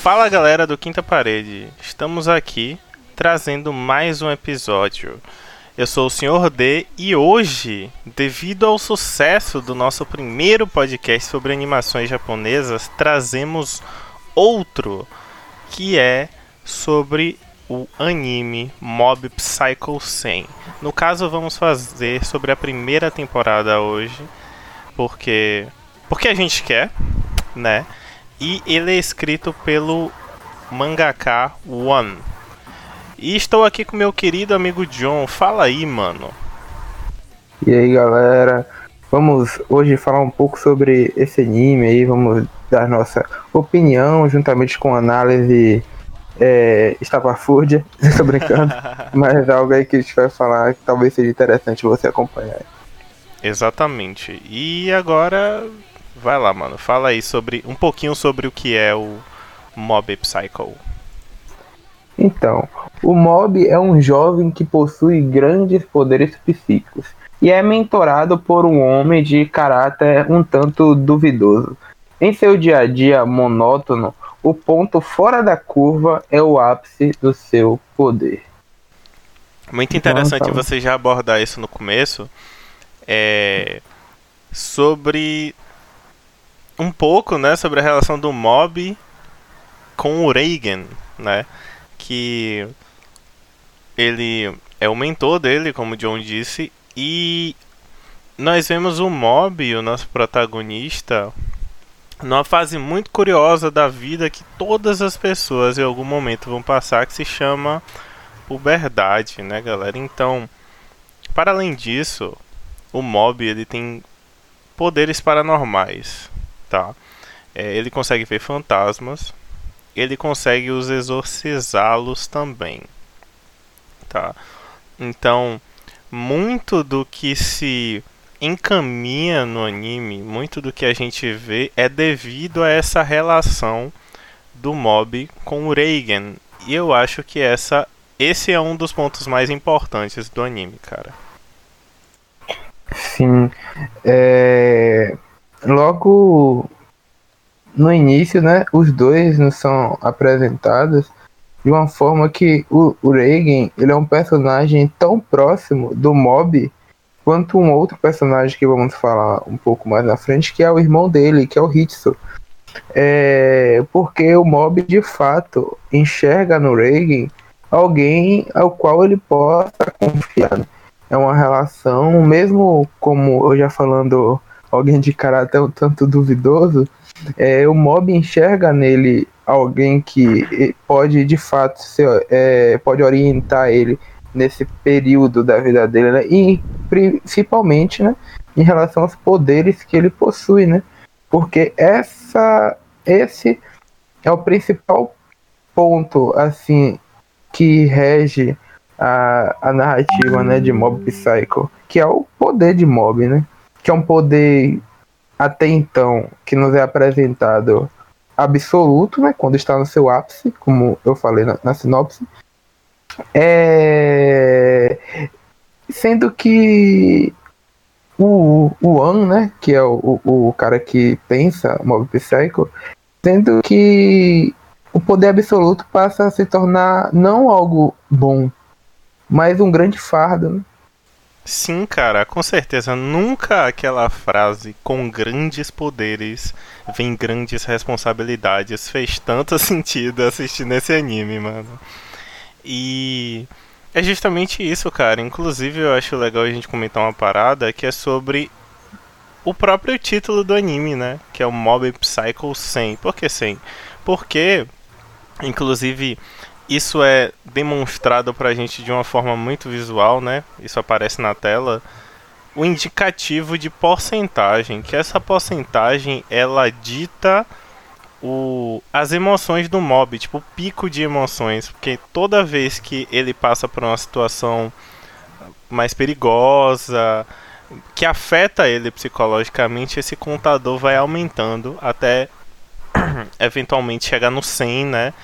Fala galera do Quinta Parede, estamos aqui trazendo mais um episódio. Eu sou o Sr. D e hoje, devido ao sucesso do nosso primeiro podcast sobre animações japonesas, trazemos outro que é sobre o anime Mob Psycho 100. No caso, vamos fazer sobre a primeira temporada hoje, porque porque a gente quer, né? E ele é escrito pelo mangaka One. E estou aqui com meu querido amigo John. Fala aí, mano. E aí, galera? Vamos hoje falar um pouco sobre esse anime aí, vamos dar nossa opinião juntamente com análise é, estapafúrdia, estou brincando, mas algo aí que a gente vai falar que talvez seja interessante você acompanhar. Exatamente. E agora Vai lá, mano. Fala aí sobre um pouquinho sobre o que é o Mob Psycho. Então, o Mob é um jovem que possui grandes poderes psíquicos e é mentorado por um homem de caráter um tanto duvidoso. Em seu dia a dia monótono, o ponto fora da curva é o ápice do seu poder. Muito interessante então, tá. você já abordar isso no começo. É sobre um pouco, né, sobre a relação do Mob com o Reagan, né? Que ele é o mentor dele, como o John disse, e nós vemos o Mob, o nosso protagonista, numa fase muito curiosa da vida que todas as pessoas em algum momento vão passar, que se chama puberdade, né, galera? Então, para além disso, o Mob ele tem poderes paranormais tá? É, ele consegue ver fantasmas, ele consegue os exorcizá-los também, tá? Então, muito do que se encaminha no anime, muito do que a gente vê é devido a essa relação do mob com o Reagan. E eu acho que essa esse é um dos pontos mais importantes do anime, cara. Sim. É logo no início, né, os dois nos são apresentados de uma forma que o, o Reagan ele é um personagem tão próximo do Mob quanto um outro personagem que vamos falar um pouco mais na frente, que é o irmão dele, que é o Hitsu. É, porque o Mob de fato enxerga no Reagan alguém ao qual ele possa confiar. É uma relação, mesmo como eu já falando alguém de caráter um tanto duvidoso, é, o mob enxerga nele alguém que pode de fato ser, é, pode orientar ele nesse período da vida dele, né? E principalmente, né, em relação aos poderes que ele possui, né? Porque essa esse é o principal ponto assim que rege a, a narrativa, né, de Mob Psycho, que é o poder de Mob, né? Que é um poder até então que nos é apresentado absoluto, né, quando está no seu ápice, como eu falei na, na sinopse. É... Sendo que o, o An, né, que é o, o, o cara que pensa Mob Psycho, sendo que o poder absoluto passa a se tornar não algo bom, mas um grande fardo. Né? Sim, cara, com certeza. Nunca aquela frase com grandes poderes vem grandes responsabilidades fez tanto sentido assistindo esse anime, mano. E é justamente isso, cara. Inclusive, eu acho legal a gente comentar uma parada que é sobre o próprio título do anime, né? Que é o Mob Psycho 100. Por que 100? Porque, inclusive, isso é demonstrado pra gente de uma forma muito visual, né? Isso aparece na tela. O indicativo de porcentagem, que essa porcentagem ela dita o, as emoções do mob, tipo o pico de emoções, porque toda vez que ele passa por uma situação mais perigosa, que afeta ele psicologicamente, esse contador vai aumentando até eventualmente chegar no 100, né?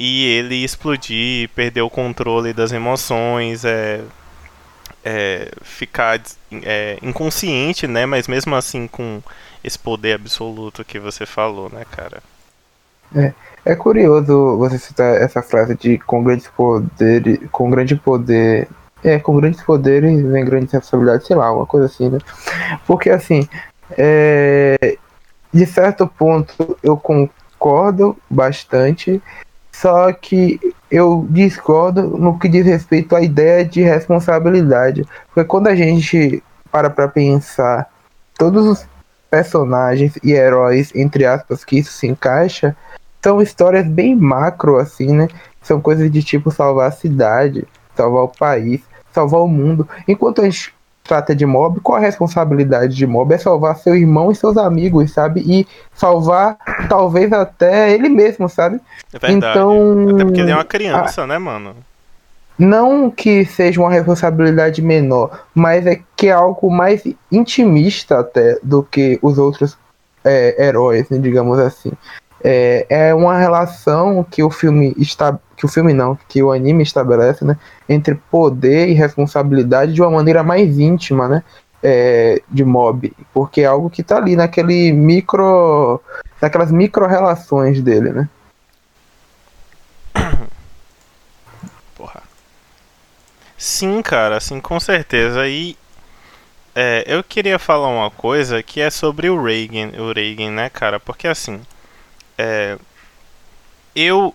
E ele explodir, perder o controle das emoções, é, é ficar é, inconsciente, né? Mas mesmo assim com esse poder absoluto que você falou, né, cara? É, é curioso você citar essa frase de com grandes poderes, com grande poder, é, com grandes poderes vem grandes responsabilidades, sei lá, uma coisa assim, né? Porque assim, é, de certo ponto eu concordo bastante, só que eu discordo no que diz respeito à ideia de responsabilidade. Porque quando a gente para pra pensar todos os personagens e heróis, entre aspas, que isso se encaixa, são histórias bem macro, assim, né? São coisas de tipo salvar a cidade, salvar o país, salvar o mundo. Enquanto a gente trata de mob, qual a responsabilidade de mob? É salvar seu irmão e seus amigos, sabe? E salvar, talvez até ele mesmo, sabe? É verdade. Então. Até porque ele é uma criança, a... né, mano? Não que seja uma responsabilidade menor, mas é que é algo mais intimista até do que os outros é, heróis, né, digamos assim. É, é uma relação que o filme está que o filme não, que o anime estabelece, né, entre poder e responsabilidade de uma maneira mais íntima, né, é, de mob, porque é algo que está ali naquele micro, naquelas micro relações dele, né. Sim, cara, assim, com certeza. E é, eu queria falar uma coisa que é sobre o Reagan, o Reagan, né, cara? Porque assim, é, eu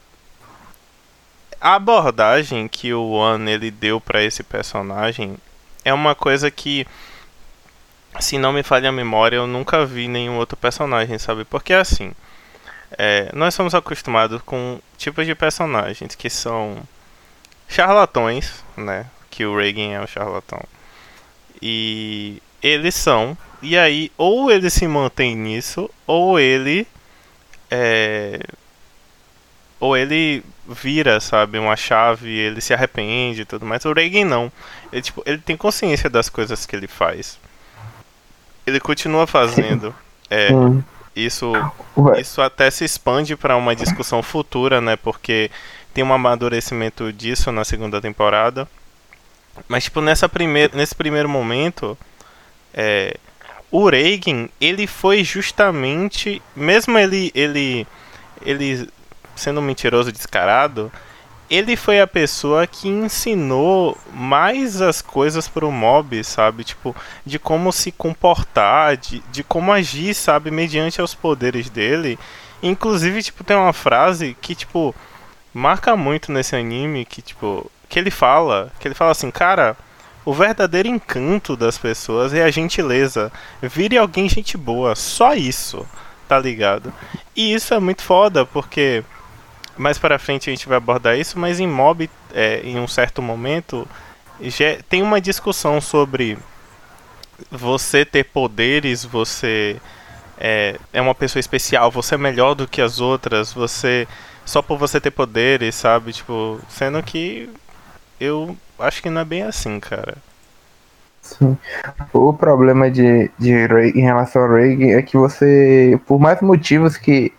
a abordagem que o One ele deu para esse personagem é uma coisa que se não me falha a memória, eu nunca vi nenhum outro personagem, sabe? Porque assim, é, nós somos acostumados com tipos de personagens que são charlatões, né? que o Reagan é um charlatão. E eles são. E aí, ou ele se mantém nisso, ou ele. É, ou ele vira, sabe, uma chave, ele se arrepende e tudo mais. O Reagan não. Ele, tipo, ele tem consciência das coisas que ele faz. Ele continua fazendo. É, hum. isso, isso até se expande para uma discussão futura, né? Porque tem um amadurecimento disso na segunda temporada. Mas, tipo, nessa primeir, nesse primeiro momento, é, o Reagan, ele foi justamente, mesmo ele, ele, ele sendo um mentiroso descarado, ele foi a pessoa que ensinou mais as coisas pro mob, sabe? Tipo, de como se comportar, de, de como agir, sabe? Mediante os poderes dele. Inclusive, tipo, tem uma frase que, tipo, marca muito nesse anime, que, tipo, que ele fala, que ele fala assim, cara, o verdadeiro encanto das pessoas é a gentileza. Vire alguém gente boa, só isso, tá ligado? E isso é muito foda, porque mais para frente a gente vai abordar isso, mas em Mob, é, em um certo momento, já tem uma discussão sobre você ter poderes, você é, é uma pessoa especial, você é melhor do que as outras, você só por você ter poderes, sabe? Tipo, sendo que eu acho que não é bem assim, cara. Sim. O problema de, de em relação ao Reagan é que você, por mais motivos que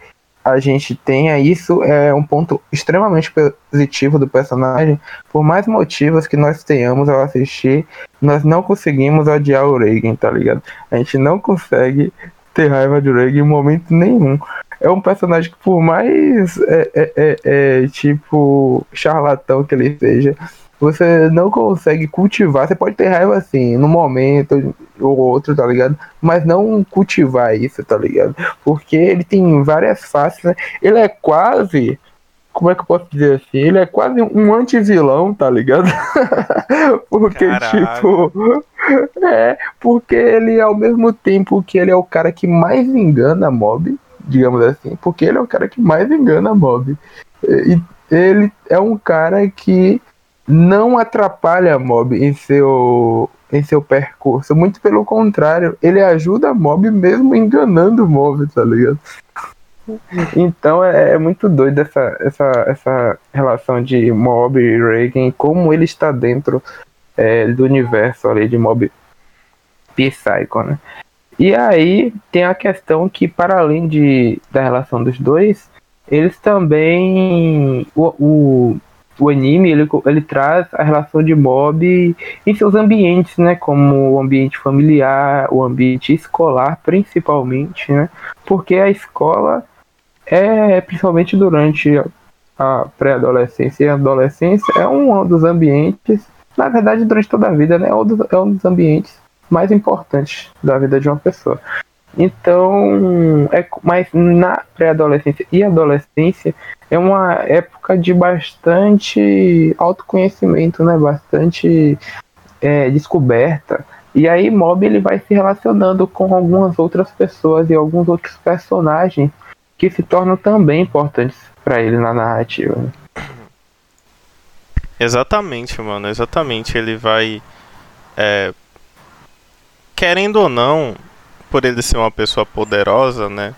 a gente tenha, isso é um ponto extremamente positivo do personagem. Por mais motivos que nós tenhamos ao assistir, nós não conseguimos odiar o Reagan, tá ligado? A gente não consegue ter raiva de Reagan em momento nenhum. É um personagem que, por mais é, é, é, é tipo charlatão que ele seja, você não consegue cultivar. Você pode ter raiva assim, no momento ou outro, tá ligado? Mas não cultivar isso, tá ligado? Porque ele tem várias faces, né? Ele é quase. Como é que eu posso dizer assim? Ele é quase um anti-vilão, tá ligado? porque, Caralho. tipo. É, porque ele, ao mesmo tempo que ele é o cara que mais engana mob, digamos assim, porque ele é o cara que mais engana mob. E ele é um cara que não atrapalha a mob em seu, em seu percurso. Muito pelo contrário, ele ajuda a mob mesmo enganando o mob, tá ligado? Então é, é, muito doido essa, essa, essa relação de mob e Reagan, como ele está dentro é, do universo ali de mob Psycho, né? E aí tem a questão que, para além de, da relação dos dois, eles também. O, o, o anime ele, ele traz a relação de mob em seus ambientes, né? Como o ambiente familiar, o ambiente escolar, principalmente, né? Porque a escola é principalmente durante a pré-adolescência e adolescência, é um dos ambientes, na verdade, durante toda a vida, né? É é um dos ambientes mais importantes da vida de uma pessoa. Então, é, mas na pré-adolescência e adolescência é uma época de bastante autoconhecimento, né? Bastante é, descoberta. E aí Mob ele vai se relacionando com algumas outras pessoas e alguns outros personagens que se tornam também importantes para ele na narrativa. Exatamente, mano, exatamente. Ele vai. É, querendo ou não, por ele ser uma pessoa poderosa, né?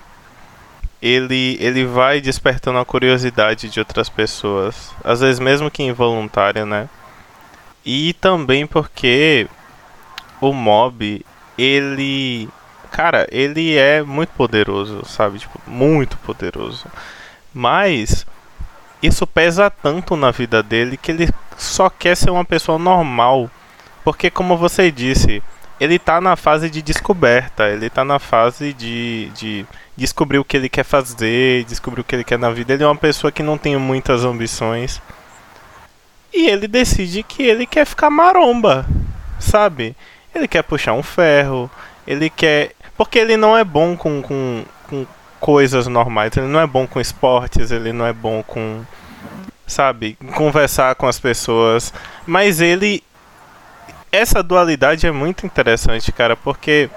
Ele, ele vai despertando a curiosidade de outras pessoas, às vezes mesmo que involuntária, né? E também porque o mob, ele. Cara, ele é muito poderoso, sabe? Tipo, muito poderoso. Mas isso pesa tanto na vida dele que ele só quer ser uma pessoa normal. Porque, como você disse, ele tá na fase de descoberta, ele tá na fase de, de descobrir o que ele quer fazer, descobrir o que ele quer na vida. Ele é uma pessoa que não tem muitas ambições. E ele decide que ele quer ficar maromba, sabe? Ele quer puxar um ferro, ele quer. Porque ele não é bom com, com, com coisas normais, ele não é bom com esportes, ele não é bom com. Sabe? Conversar com as pessoas. Mas ele. Essa dualidade é muito interessante, cara, porque.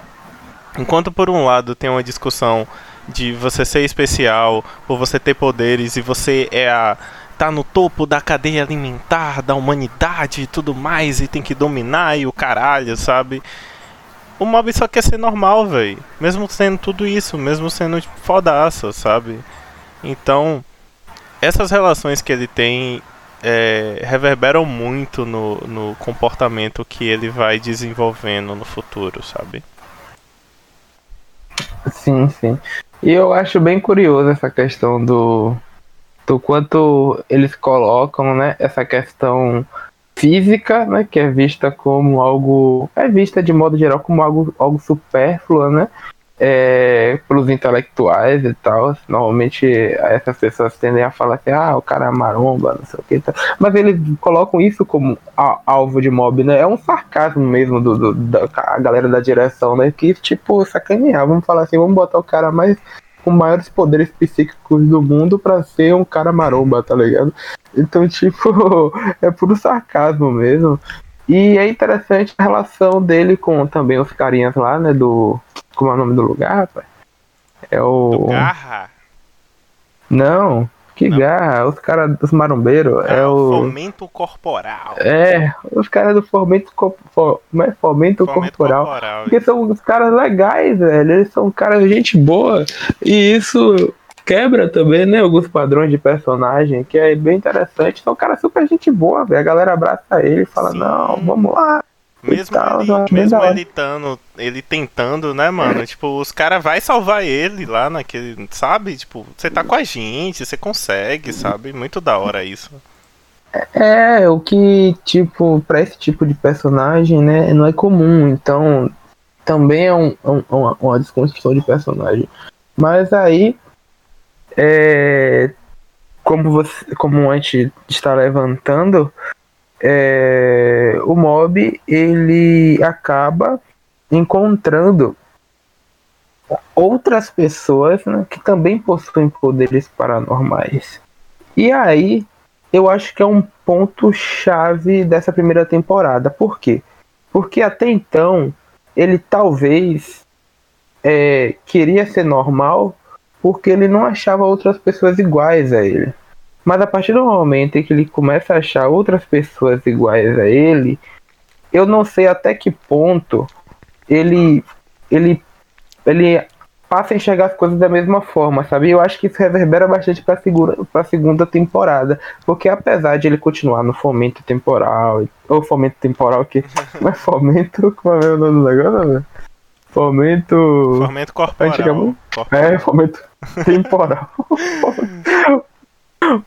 Enquanto por um lado tem uma discussão de você ser especial, por você ter poderes e você é a tá no topo da cadeia alimentar da humanidade e tudo mais e tem que dominar e o caralho, sabe? O mob só quer ser normal, velho. Mesmo sendo tudo isso, mesmo sendo fodaça, sabe? Então, essas relações que ele tem é, reverberam muito no, no comportamento que ele vai desenvolvendo no futuro, sabe? Sim, sim. E eu acho bem curioso essa questão do, do quanto eles colocam, né, essa questão física, né, que é vista como algo, é vista de modo geral como algo, algo supérfluo, né, é, pelos intelectuais e tal. Normalmente essas pessoas tendem a falar assim, ah, o cara é maromba, não sei o que. Tá. Mas eles colocam isso como alvo de mob, né? É um sarcasmo mesmo do, do da galera da direção, né? Que tipo, sacanear, vamos falar assim, vamos botar o cara mais com maiores poderes psíquicos do mundo para ser um cara maromba, tá ligado? Então, tipo, é puro sarcasmo mesmo. E é interessante a relação dele com também os carinhas lá, né? Do. Como é o nome do lugar, rapaz? É o. Do Garra? Não. Que não. garra, os caras dos marombeiros. É, é o. Fomento corporal. É, os caras do fomento, for, é? fomento, fomento corporal. corporal. Porque são os caras legais, velho. Eles são caras de gente boa. E isso quebra também, né? Alguns padrões de personagem, que é bem interessante. São caras super gente boa, velho. A galera abraça ele e fala, Sim. não, vamos lá. Mesmo, tal, ele, mesmo ele, tando, ele tentando, né, mano? Tipo, os caras vai salvar ele lá naquele. Sabe? Tipo, você tá com a gente, você consegue, sabe? Muito da hora isso. É, o que, tipo, pra esse tipo de personagem, né, não é comum. Então, também é um, um, uma, uma desconstrução de personagem. Mas aí, é, como, você, como a gente está levantando, é, o mob ele acaba encontrando outras pessoas né, que também possuem poderes paranormais. E aí eu acho que é um ponto chave dessa primeira temporada. Por quê? Porque até então ele talvez é, queria ser normal porque ele não achava outras pessoas iguais a ele. Mas a partir do momento em que ele começa a achar outras pessoas iguais a ele, eu não sei até que ponto ele ele ele passa a enxergar as coisas da mesma forma, sabe? Eu acho que isso reverbera bastante para a segunda temporada, porque apesar de ele continuar no fomento temporal, ou fomento temporal que mas fomento, como é o nome do negócio, velho? Fomento. Fomento corporal. corporal. É, fomento temporal.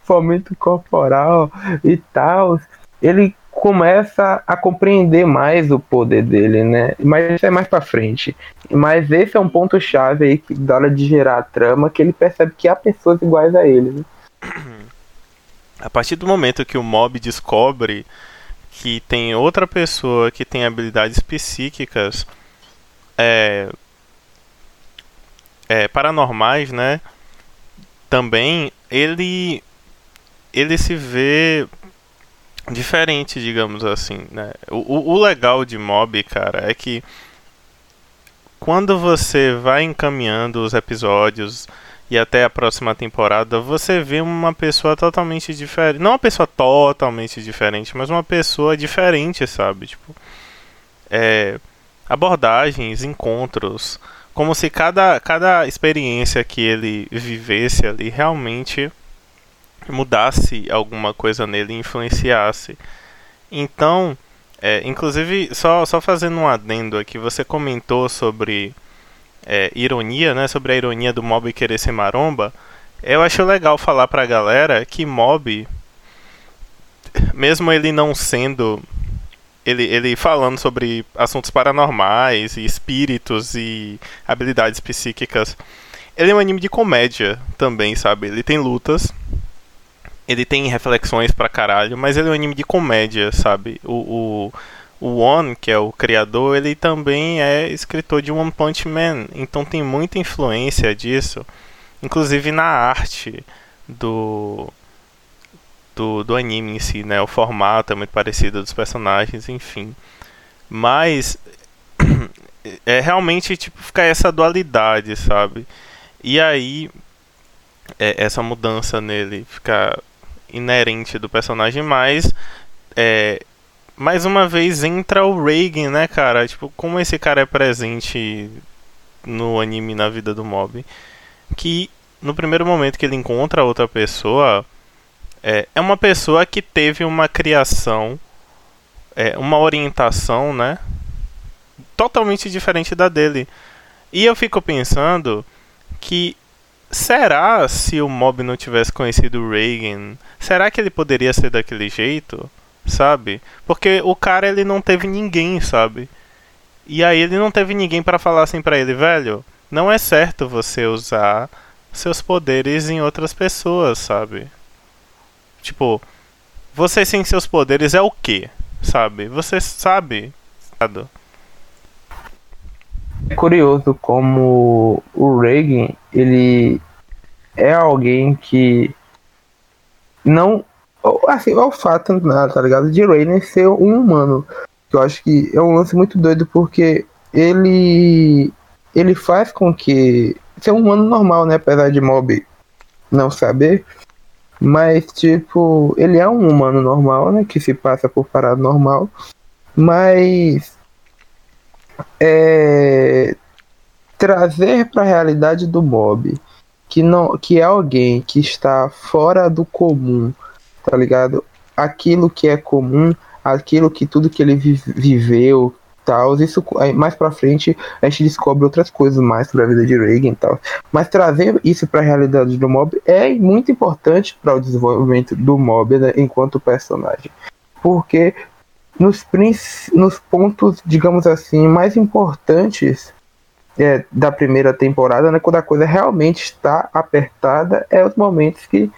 fomento corporal e tal, ele começa a compreender mais o poder dele, né? Mas isso é mais para frente. Mas esse é um ponto chave aí que da hora de gerar a trama, que ele percebe que há pessoas iguais a ele. Né? A partir do momento que o mob descobre que tem outra pessoa que tem habilidades psíquicas é, é, paranormais, né? Também ele ele se vê diferente, digamos assim, né? O, o legal de Mob, cara, é que quando você vai encaminhando os episódios e até a próxima temporada, você vê uma pessoa totalmente diferente. Não uma pessoa totalmente diferente, mas uma pessoa diferente, sabe? Tipo, é, abordagens, encontros, como se cada, cada experiência que ele vivesse ali realmente mudasse alguma coisa nele influenciasse. Então, é, inclusive, só, só fazendo um adendo aqui, você comentou sobre é, ironia, né? Sobre a ironia do mob querer ser maromba. Eu acho legal falar pra galera que mob, mesmo ele não sendo. Ele, ele falando sobre assuntos paranormais e espíritos e habilidades psíquicas. Ele é um anime de comédia também, sabe? Ele tem lutas, ele tem reflexões pra caralho, mas ele é um anime de comédia, sabe? O, o, o One, que é o criador, ele também é escritor de One Punch Man, então tem muita influência disso, inclusive na arte do, do, do anime em si, né? O formato é muito parecido dos personagens, enfim. Mas é realmente tipo ficar essa dualidade, sabe? E aí é, essa mudança nele ficar inerente do personagem, mas é, mais uma vez entra o Reagan, né, cara? Tipo, como esse cara é presente no anime na vida do Mob, que no primeiro momento que ele encontra outra pessoa, é, é uma pessoa que teve uma criação, é, uma orientação, né, totalmente diferente da dele. E eu fico pensando que será se o Mob não tivesse conhecido o Reagan, será que ele poderia ser daquele jeito? Sabe? Porque o cara ele não teve ninguém, sabe? E aí ele não teve ninguém para falar assim para ele, velho, não é certo você usar seus poderes em outras pessoas, sabe? Tipo, você sem seus poderes é o quê? Sabe? Você sabe? sabe? É curioso como o Reagan, ele é alguém que não. Assim, é o fato, nada, tá ligado? De Raiden ser um humano. Eu acho que é um lance muito doido porque ele. Ele faz com que. Ser um humano normal, né? Apesar de Mob não saber. Mas, tipo, ele é um humano normal, né? Que se passa por parada normal. Mas é, trazer para a realidade do mob que não que é alguém que está fora do comum, tá ligado? Aquilo que é comum, aquilo que tudo que ele viveu, tal, isso mais para frente a gente descobre outras coisas mais sobre a vida de Reagan e tal. Mas trazer isso para a realidade do mob é muito importante para o desenvolvimento do mob né, enquanto personagem. Porque nos, nos pontos, digamos assim, mais importantes é, da primeira temporada, né, quando a coisa realmente está apertada, é os momentos que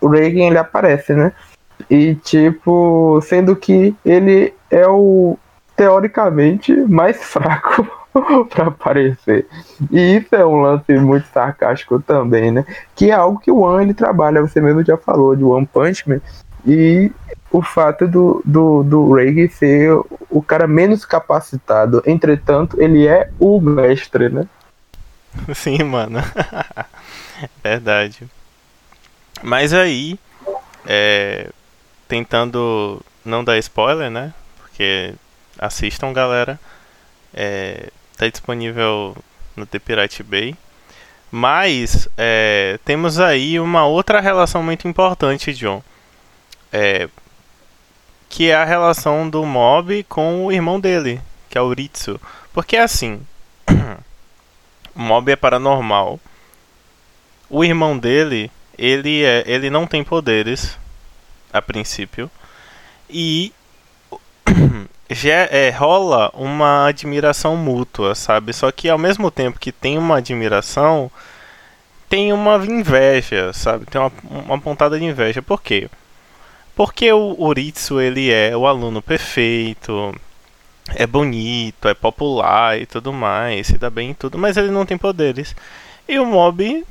o Reagan ele aparece, né? E tipo, sendo que ele é o teoricamente mais fraco para aparecer. E isso é um lance muito sarcástico também, né? Que é algo que o One ele trabalha, você mesmo já falou de One Punch Man. E o fato do, do, do Reagan ser o cara menos capacitado. Entretanto, ele é o mestre, né? Sim, mano. Verdade. Mas aí, é, tentando não dar spoiler, né? Porque assistam, galera. É, tá disponível no The Pirate Bay. Mas é, temos aí uma outra relação muito importante, John. É, que é a relação do Mob com o irmão dele, que é o Ritsu. Porque assim, o Mob é paranormal. O irmão dele, ele é, ele não tem poderes a princípio. E é, rola uma admiração mútua, sabe? Só que ao mesmo tempo que tem uma admiração, tem uma inveja, sabe? Tem uma, uma pontada de inveja. Por quê? Porque o Uritsu, ele é o aluno perfeito, é bonito, é popular e tudo mais, se dá bem em tudo, mas ele não tem poderes. E o Mob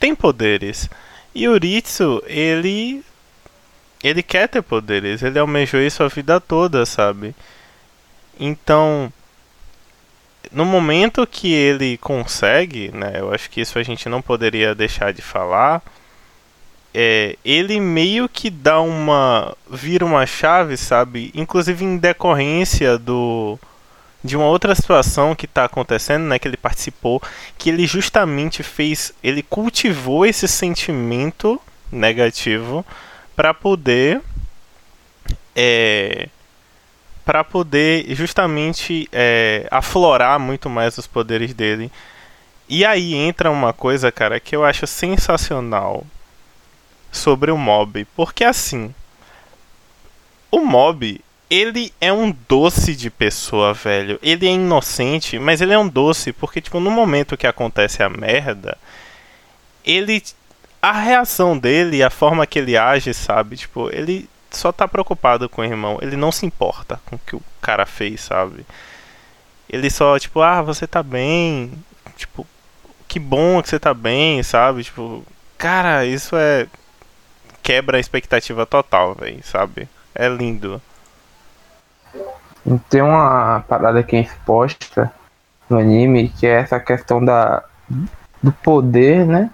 tem poderes. E o Uritsu, ele ele quer ter poderes, ele almejou isso a vida toda, sabe? Então, no momento que ele consegue, né, eu acho que isso a gente não poderia deixar de falar, é, ele meio que dá uma. vira uma chave, sabe? Inclusive em decorrência do. de uma outra situação que está acontecendo, né? Que ele participou, que ele justamente fez. ele cultivou esse sentimento negativo para poder. É, para poder justamente é, aflorar muito mais os poderes dele. E aí entra uma coisa, cara, que eu acho sensacional sobre o Mob, porque assim, o Mob, ele é um doce de pessoa, velho. Ele é inocente, mas ele é um doce porque tipo, no momento que acontece a merda, ele a reação dele, a forma que ele age, sabe? Tipo, ele só tá preocupado com o irmão. Ele não se importa com o que o cara fez, sabe? Ele só, tipo, ah, você tá bem. Tipo, que bom que você tá bem, sabe? Tipo, cara, isso é quebra a expectativa total, velho, sabe? É lindo. Tem uma parada que é exposta no anime, que é essa questão da do poder, né?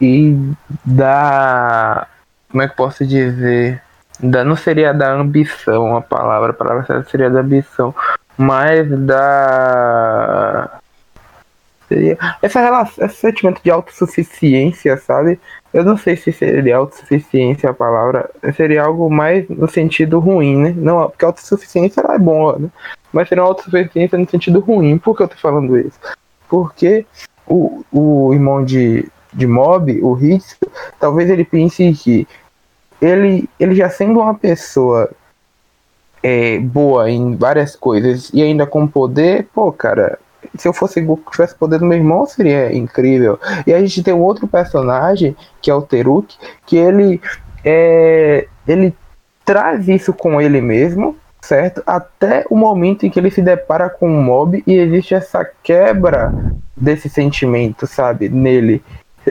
E da como é que posso dizer? Da, não seria da ambição a palavra, a palavra seria da ambição, mas da seria essa relação, esse sentimento de autossuficiência, sabe? Eu não sei se seria autossuficiência a palavra, seria algo mais no sentido ruim, né? Não, porque autossuficiência é boa, né? Mas seria uma autossuficiência no sentido ruim. Por que eu tô falando isso? Porque o, o irmão de, de Mob, o Hitz, talvez ele pense que ele, ele já sendo uma pessoa é, boa em várias coisas e ainda com poder, pô, cara, se eu fosse tivesse poder do meu irmão, seria incrível. E a gente tem um outro personagem, que é o Teruk, que ele é, ele traz isso com ele mesmo, certo? Até o momento em que ele se depara com um mob e existe essa quebra desse sentimento, sabe, nele.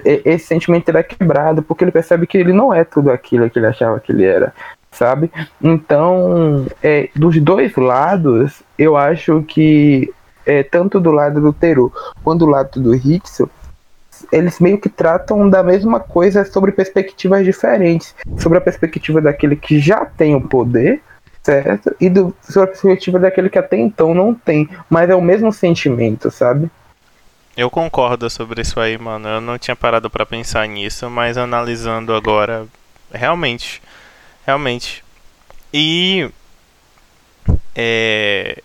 Esse sentimento é quebrado porque ele percebe que ele não é tudo aquilo que ele achava que ele era, sabe? Então, é, dos dois lados, eu acho que é, tanto do lado do Teru quanto do lado do Hitsu, eles meio que tratam da mesma coisa sobre perspectivas diferentes. Sobre a perspectiva daquele que já tem o poder, certo? E do, sobre a perspectiva daquele que até então não tem. Mas é o mesmo sentimento, sabe? Eu concordo sobre isso aí, mano. Eu não tinha parado para pensar nisso, mas analisando agora, realmente. Realmente. E. É,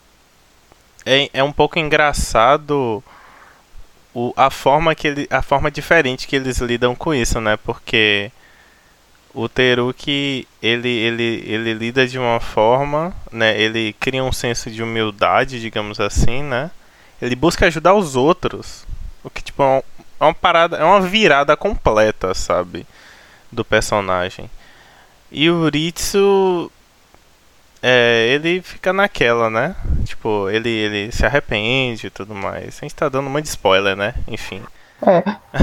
é, é um pouco engraçado o, a forma que ele, a forma diferente que eles lidam com isso, né? Porque o Teruki ele, ele, ele lida de uma forma, né? Ele cria um senso de humildade, digamos assim, né? Ele busca ajudar os outros, o que tipo é uma parada, é uma virada completa, sabe, do personagem. E o Ritsu é, ele fica naquela, né? Tipo, ele, ele se arrepende e tudo mais. A gente tá dando de spoiler, né? Enfim. É,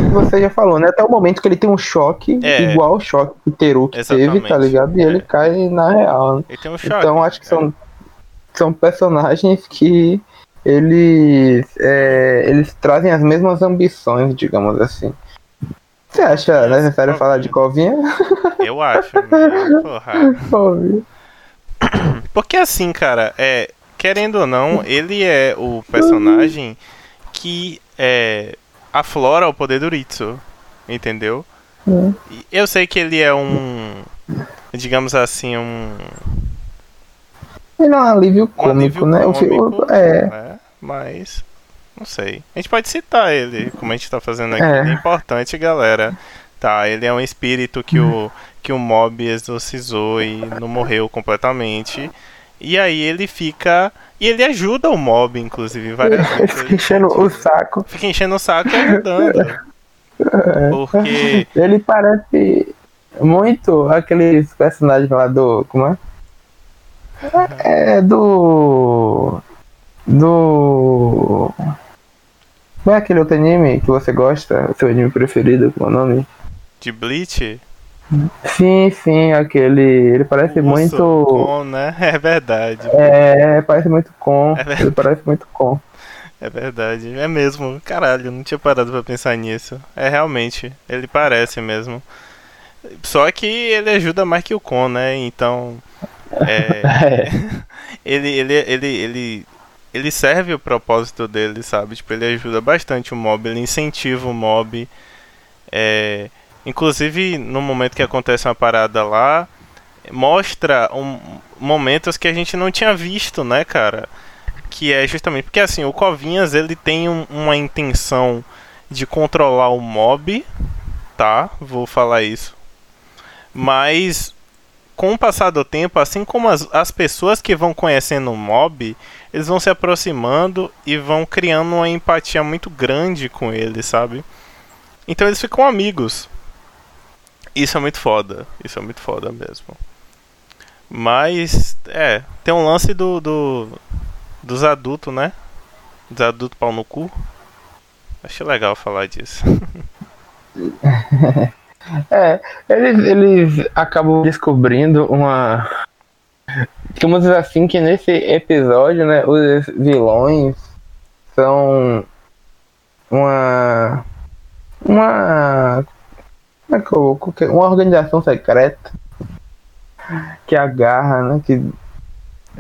você já falou, né? Até o momento que ele tem um choque, é, igual o choque que o Teruki teve, tá ligado? E é. ele cai na real. Né? Um choque, então acho que são, são personagens que eles, é, eles trazem as mesmas ambições, digamos assim. Você acha necessário falar de Covinha? Eu acho. Porra. Porque assim, cara, é, querendo ou não, ele é o personagem que é, aflora o poder do Ritsu, entendeu? É. Eu sei que ele é um, digamos assim, um... Ele é um alívio cômico, um alívio né? Cômico, é. Né? Mas, não sei. A gente pode citar ele, como a gente tá fazendo aqui. É, é importante, galera. Tá, ele é um espírito que o, que o mob exorcizou e não morreu completamente. E aí ele fica. E ele ajuda o mob, inclusive, várias vezes. Fica enchendo o saco. Fica enchendo o saco e ajudando. É. Porque. Ele parece muito aqueles personagens lá do. Como é? É do. Do. Não é aquele outro anime que você gosta? O seu anime preferido, qual é o nome? De Bleach? Sim, sim, aquele. Ele parece Nossa, muito. Com, né? É verdade. É, parece muito com. É ele parece muito com. É verdade, é mesmo. Caralho, não tinha parado pra pensar nisso. É realmente, ele parece mesmo. Só que ele ajuda mais que o Con, né? Então. É, ele, ele, ele, ele, ele serve o propósito dele, sabe? Tipo, ele ajuda bastante o mob, ele incentiva o mob. É, inclusive, no momento que acontece uma parada lá, mostra um, momentos que a gente não tinha visto, né, cara? Que é justamente porque assim, o Covinhas ele tem um, uma intenção de controlar o mob, tá? Vou falar isso. Mas com o passar do tempo, assim como as, as pessoas que vão conhecendo o mob, eles vão se aproximando e vão criando uma empatia muito grande com ele, sabe? Então eles ficam amigos. Isso é muito foda. Isso é muito foda mesmo. Mas, é, tem um lance do, do dos adultos, né? Dos adultos pau no cu. Achei legal falar disso. É, eles, eles acabam descobrindo uma. Dizer assim que nesse episódio, né, os vilões são uma. Uma. É uma organização secreta que agarra, né? Que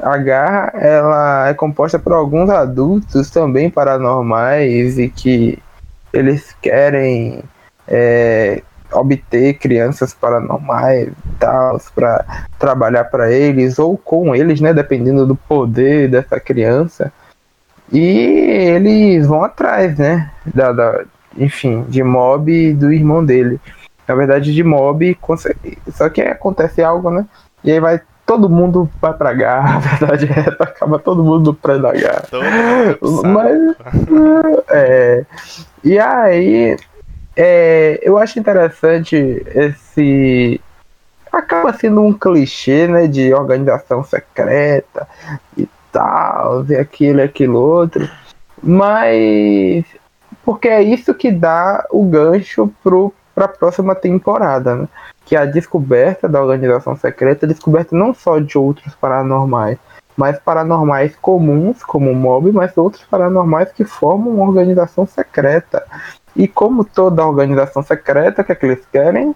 a garra ela é composta por alguns adultos também paranormais e que eles querem é, obter crianças paranormais e tal, para trabalhar para eles ou com eles, né, dependendo do poder dessa criança. E eles vão atrás, né, da, da enfim, de Mob do irmão dele. Na verdade, de Mob, só que acontece algo, né? E aí vai todo mundo vai pra garra, a verdade é acaba todo mundo pré da garra. Mas é, e aí é, eu acho interessante esse. Acaba sendo um clichê, né? De organização secreta e tal, e aquilo aquilo outro. Mas. Porque é isso que dá o gancho para a próxima temporada, né? Que é a descoberta da organização secreta, a descoberta não só de outros paranormais, mas paranormais comuns, como o MOB, mas outros paranormais que formam uma organização secreta. E como toda organização secreta, o que, é que eles querem?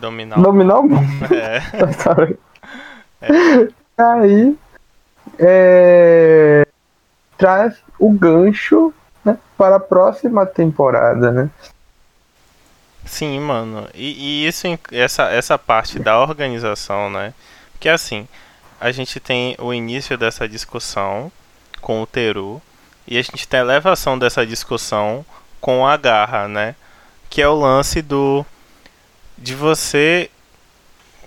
Dominar, Dominar o mundo. É. é. Aí é, traz o gancho né, para a próxima temporada, né? Sim, mano. E, e, isso, essa, essa parte da organização, né? Porque assim, a gente tem o início dessa discussão com o Teru e a gente tem a elevação dessa discussão com a garra, né? Que é o lance do de você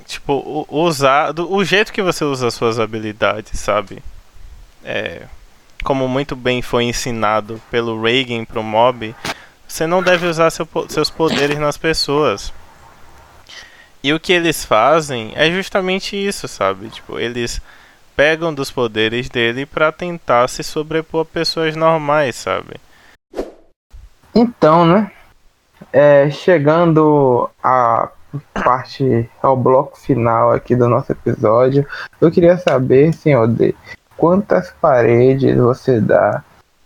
tipo usar do, o jeito que você usa as suas habilidades, sabe? É, como muito bem foi ensinado pelo Reagan pro mob, você não deve usar seu, seus poderes nas pessoas. E o que eles fazem é justamente isso, sabe? Tipo, eles pegam dos poderes dele para tentar se sobrepor a pessoas normais, sabe? Então, né? É, chegando à parte, ao bloco final aqui do nosso episódio, eu queria saber, senhor D, quantas paredes você dá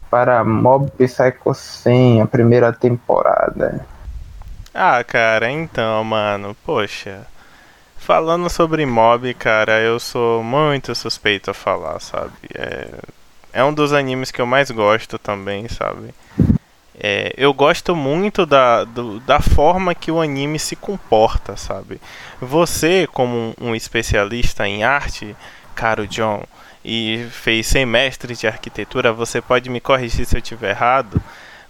para Mob Psycho 100, a primeira temporada? Ah, cara, então, mano, poxa. Falando sobre Mob, cara, eu sou muito suspeito a falar, sabe? É, é um dos animes que eu mais gosto também, sabe? É, eu gosto muito da, do, da forma que o anime se comporta, sabe? Você, como um, especialista em arte, caro John, e fez semestre de arquitetura, você pode me corrigir se eu estiver errado,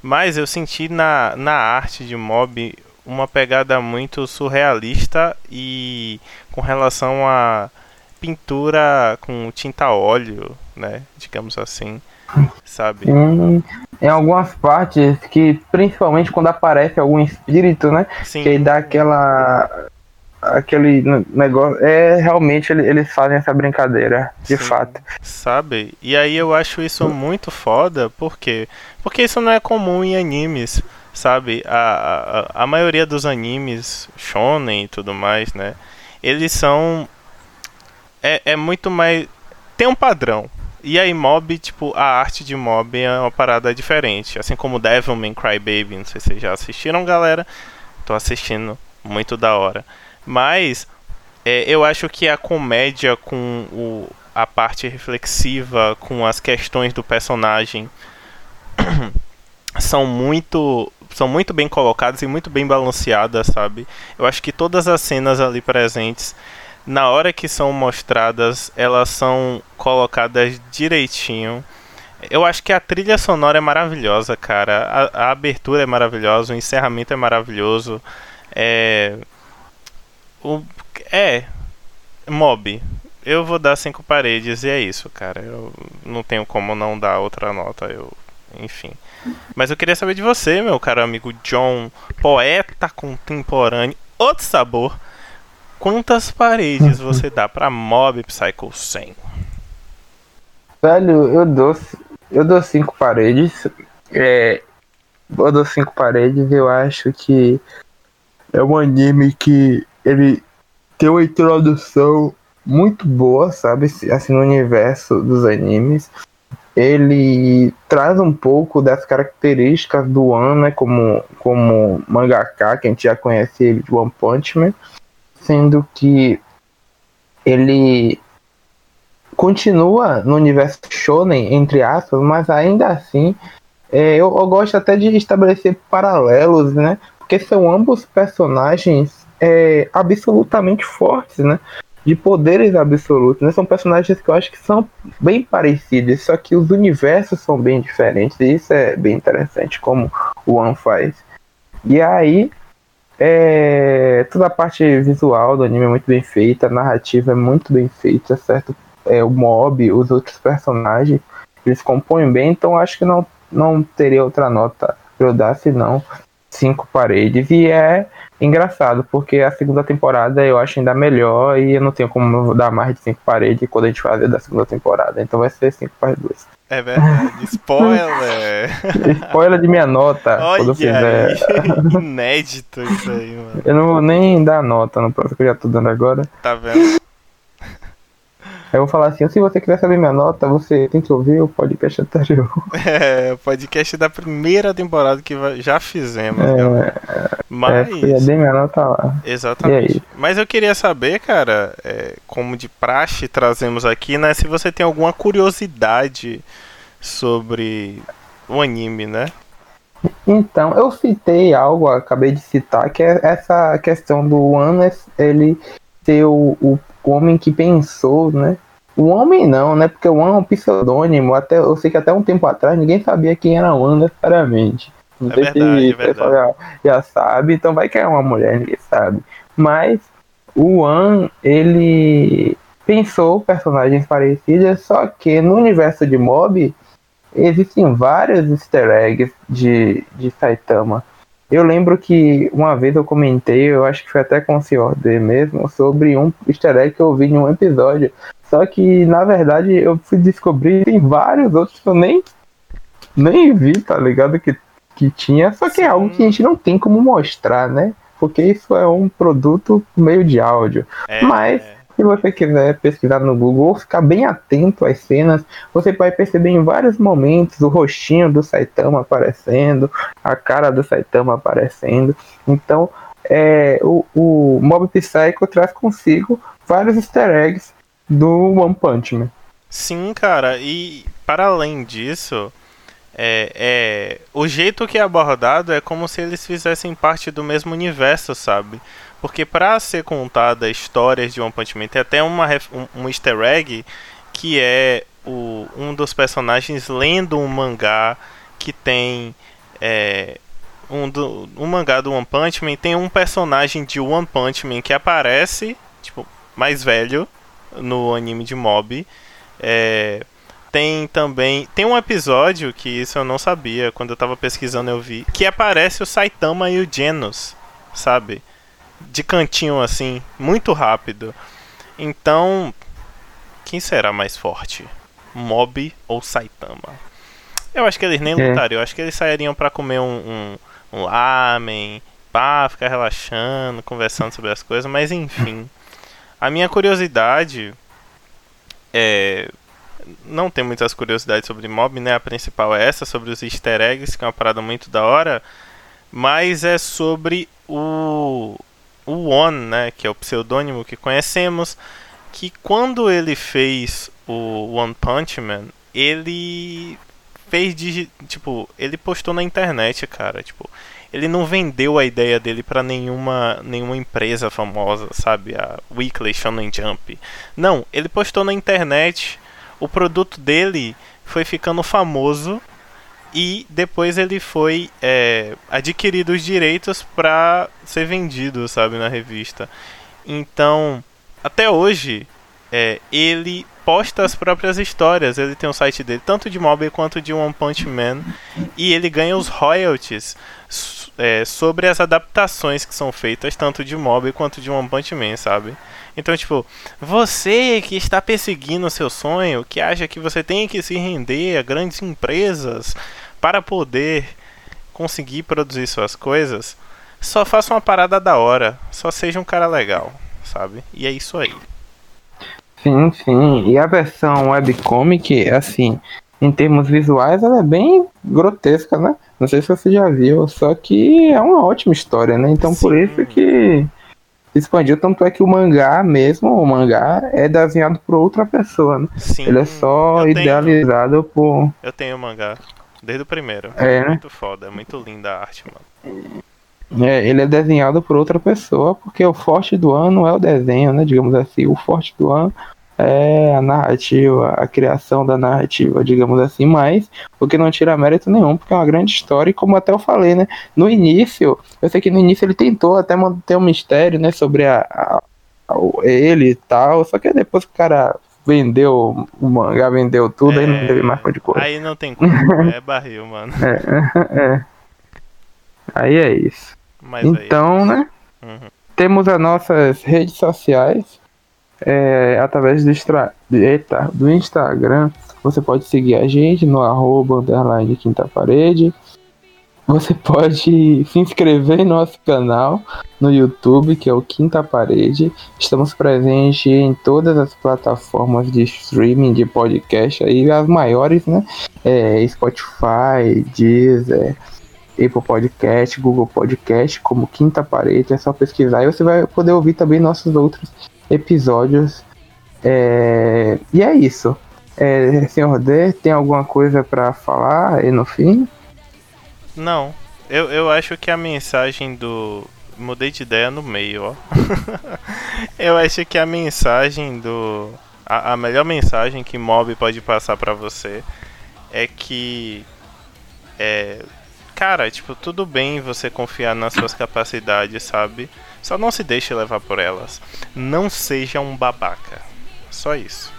mas eu senti na, na arte de Mob uma pegada muito surrealista e com relação a pintura com tinta óleo, né? Digamos assim. Sabe? Hum, em algumas partes que, principalmente quando aparece algum espírito, né? Sim. Que dá aquela. aquele negócio. É, realmente ele- eles fazem essa brincadeira, de Sim. fato. Sabe? E aí eu acho isso muito foda, por quê? Porque isso não é comum em animes, sabe? A, a, a maioria dos animes, shonen e tudo mais, né? Eles são. É, é muito mais. Tem um padrão. E aí, Mob, tipo, a arte de Mob é uma parada diferente. Assim como Devilman Crybaby, não sei se vocês já assistiram, galera. Tô assistindo, muito da hora. Mas é, eu acho que a comédia com o, a parte reflexiva, com as questões do personagem, são muito são muito bem colocadas e muito bem balanceadas, sabe? Eu acho que todas as cenas ali presentes, na hora que são mostradas, elas são colocadas direitinho. Eu acho que a trilha sonora é maravilhosa, cara. A, a abertura é maravilhosa, o encerramento é maravilhoso. É. O, é. Mob. Eu vou dar cinco paredes e é isso, cara. Eu não tenho como não dar outra nota. Eu. Enfim. Mas eu queria saber de você, meu caro amigo John, poeta contemporâneo, outro sabor. Quantas paredes você dá pra Mob Psycho 100? Velho, eu dou, eu dou cinco paredes. É, eu dou cinco paredes. Eu acho que é um anime que ele tem uma introdução muito boa, sabe? Assim, no universo dos animes. Ele traz um pouco das características do One, né? Como, como mangaka, que a gente já conhece ele de One Punch Man. Sendo que ele continua no universo shonen, entre aspas, mas ainda assim é, eu, eu, gosto até de estabelecer paralelos, né? Porque são ambos personagens é, absolutamente fortes, né? De poderes absolutos, né? São personagens que eu acho que são bem parecidos, só que os universos são bem diferentes, e isso é bem interessante, como o One faz. E aí, é, toda a parte visual do anime é muito bem feita, a narrativa é muito bem feita, certo? É, o mob, os outros personagens, eles compõem bem, então acho que não, não teria outra nota pra eu dar senão cinco paredes. E é engraçado, porque a segunda temporada eu acho ainda melhor e eu não tenho como dar mais de cinco paredes quando a gente fazer da segunda temporada. Então vai ser cinco para. É verdade. Spoiler! Spoiler de minha nota. Olha quando eu fizer. Inédito isso aí, mano. Eu não vou nem dar nota no próximo que eu já tô dando agora. Tá vendo? Eu vou falar assim, se você quiser saber minha nota, você tem que ouvir o podcast anterior. É, o podcast da primeira temporada que já fizemos, É, é, Mas. eu já dei minha nota lá. Exatamente. aí? Mas eu queria saber, cara, é, como de praxe trazemos aqui, né? Se você tem alguma curiosidade sobre o anime, né? Então, eu citei algo, acabei de citar, que é essa questão do One, ele ser o, o homem que pensou, né? O homem não, né? Porque o One é um pseudônimo. Até, eu sei que até um tempo atrás ninguém sabia quem era o One necessariamente. Não É sei verdade, se é o pessoal já, já sabe, então vai que é uma mulher, ninguém sabe. Mas o One, ele pensou personagens parecidas, só que no universo de Mob existem vários easter eggs de, de Saitama. Eu lembro que uma vez eu comentei, eu acho que foi até com o Sr. D mesmo, sobre um easter egg que eu vi em um episódio. Só que, na verdade, eu fui descobrir tem vários outros que eu nem, nem vi, tá ligado? Que, que tinha. Só que é algo que a gente não tem como mostrar, né? Porque isso é um produto meio de áudio. É, Mas- Se você quiser pesquisar no Google ou ficar bem atento às cenas, você vai perceber em vários momentos o rostinho do Saitama aparecendo, a cara do Saitama aparecendo. Então, é, o, o Mob Psycho traz consigo vários easter eggs do One Punch Man. Sim, cara, e para além disso, é, é, o jeito que é abordado é como se eles fizessem parte do mesmo universo, sabe? Porque para ser contada histórias de One Punch Man, tem até uma, um, um easter egg que é o, um dos personagens lendo um mangá que tem. É, um, do, um mangá do One Punch Man tem um personagem de One Punch Man que aparece, tipo, mais velho, no anime de Mob. É, tem também. Tem um episódio que isso eu não sabia, quando eu tava pesquisando eu vi, que aparece o Saitama e o Genos, sabe? De cantinho assim, muito rápido. Então, quem será mais forte? Mob ou Saitama? Eu acho que eles nem é. lutariam, eu acho que eles sairiam para comer um, um, um lamen, pá, ficar relaxando, conversando sobre as coisas, mas enfim. A minha curiosidade é. Não tem muitas curiosidades sobre Mob, né? A principal é essa, sobre os easter eggs, que é uma parada muito da hora. Mas é sobre o. O One, né? Que é o pseudônimo que conhecemos. Que quando ele fez o One Punch Man, ele fez. Tipo, ele postou na internet, cara. Tipo, ele não vendeu a ideia dele para nenhuma, nenhuma empresa famosa, sabe? A Weekly Shonen Jump. Não, ele postou na internet, o produto dele foi ficando famoso e depois ele foi é, adquirido os direitos para ser vendido, sabe, na revista. Então, até hoje, é, ele posta as próprias histórias. Ele tem um site dele, tanto de Mob quanto de One Punch Man, e ele ganha os royalties é, sobre as adaptações que são feitas tanto de Mob quanto de One Punch Man, sabe? Então, tipo, você que está perseguindo o seu sonho, que acha que você tem que se render a grandes empresas para poder conseguir produzir suas coisas, só faça uma parada da hora, só seja um cara legal, sabe? E é isso aí. Sim, sim. E a versão webcomic, assim, em termos visuais, ela é bem grotesca, né? Não sei se você já viu, só que é uma ótima história, né? Então Sim. por isso que expandiu, tanto é que o mangá mesmo, o mangá é desenhado por outra pessoa, né? Sim, Ele é só idealizado tenho, por. Eu tenho o mangá, desde o primeiro. É, né? Muito foda, é muito linda a arte, mano. É, ele é desenhado por outra pessoa, porque o forte do ano é o desenho, né? Digamos assim, o forte do ano é a narrativa, a criação da narrativa, digamos assim, mas o que não tira mérito nenhum, porque é uma grande história, e como até eu falei, né, no início, eu sei que no início ele tentou até manter um mistério, né, sobre a, a, a ele e tal, só que depois que o cara vendeu o mangá, vendeu tudo, é, aí não teve mais de coisa. Aí não tem como, é barril, mano. É, é. Aí é isso. Mas então, aí... né, uhum. temos as nossas redes sociais, é, através do, extra, eita, do Instagram. Você pode seguir a gente no arroba underline quinta parede. Você pode se inscrever no nosso canal no YouTube, que é o Quinta Parede. Estamos presentes em todas as plataformas de streaming de podcast, aí as maiores, né? É, Spotify, Deezer, Apple Podcast, Google Podcast, como Quinta Parede. É só pesquisar e você vai poder ouvir também nossos outros episódios. É... E é isso. É, senhor D, tem alguma coisa para falar aí no fim? Não. Eu, eu acho que a mensagem do. Mudei de ideia no meio, ó. eu acho que a mensagem do. A, a melhor mensagem que Mob pode passar para você é que. É. Cara, tipo, tudo bem você confiar nas suas capacidades, sabe? Só não se deixe levar por elas. Não seja um babaca. Só isso.